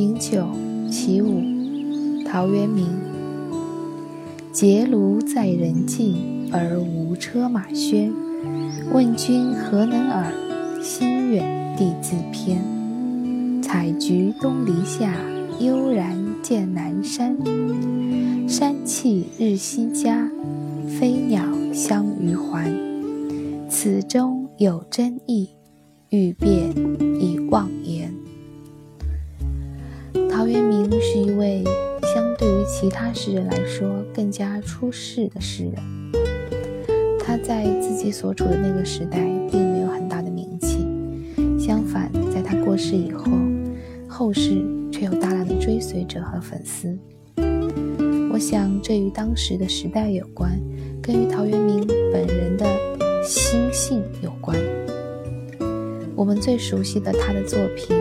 饮酒起舞，陶渊明。结庐在人境，而无车马喧。问君何能尔？心远地自偏。采菊东篱下，悠然见南山。山气日夕佳，飞鸟相与还。此中有真意，欲辨已忘言。陶渊明是一位相对于其他诗人来说更加出世的诗人。他在自己所处的那个时代并没有很大的名气，相反，在他过世以后，后世却有大量的追随者和粉丝。我想，这与当时的时代有关，跟与陶渊明本人的心性有关。我们最熟悉的他的作品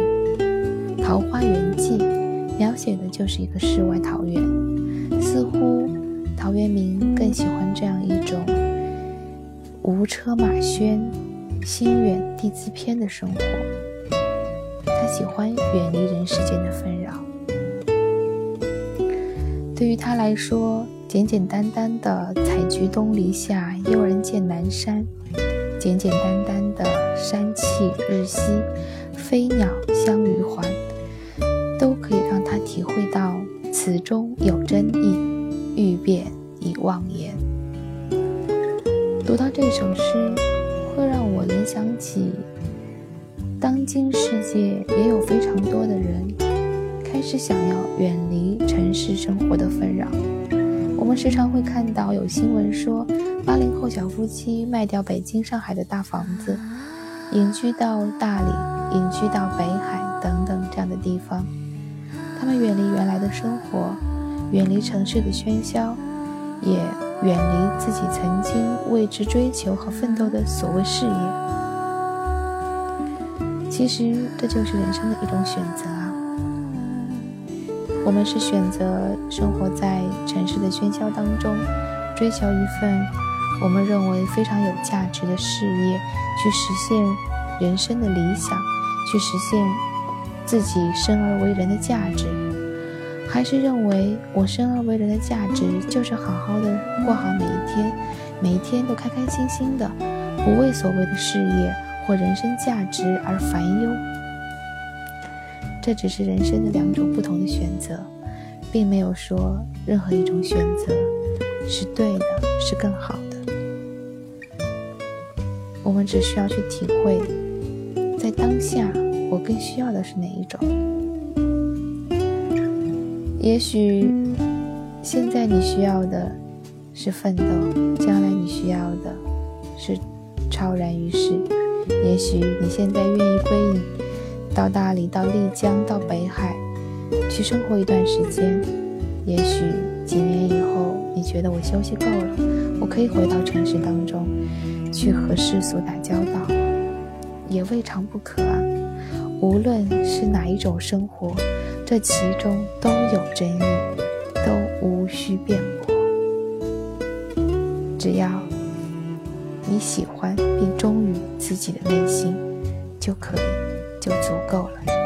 《桃花源记》，就是一个世外桃源。似乎陶渊明更喜欢这样一种无车马喧、心远地自偏的生活。他喜欢远离人世间的纷扰。对于他来说，简简单单的“采菊东篱下，悠然见南山”，简简单单的“山气日夕，飞鸟相与还”，都可以让他体会到此中有真意，欲辨已忘言。读到这首诗，会让我联想起，当今世界也有非常多的人。开始想要远离城市生活的纷扰。我们时常会看到有新闻说，八零后小夫妻卖掉北京、上海的大房子，隐居到大理、隐居到北海等等这样的地方。他们远离原来的生活，远离城市的喧嚣，也远离自己曾经为之追求和奋斗的所谓事业。其实，这就是人生的一种选择啊。我们是选择生活在城市的喧嚣当中，追求一份我们认为非常有价值的事业，去实现人生的理想，去实现自己生而为人的价值，还是认为我生而为人的价值就是好好的过好每一天，每一天都开开心心的，不为所谓的事业或人生价值而烦忧。这只是人生的两种不同的选择，并没有说任何一种选择是对的，是更好的。我们只需要去体会，在当下我更需要的是哪一种。也许现在你需要的是奋斗，将来你需要的是超然于世。也许你现在愿意归隐。到大理，到丽江，到北海，去生活一段时间。也许几年以后，你觉得我休息够了，我可以回到城市当中，去和世俗打交道，也未尝不可啊。无论是哪一种生活，这其中都有真意，都无需辩驳。只要你喜欢并忠于自己的内心，就可以。就足够了。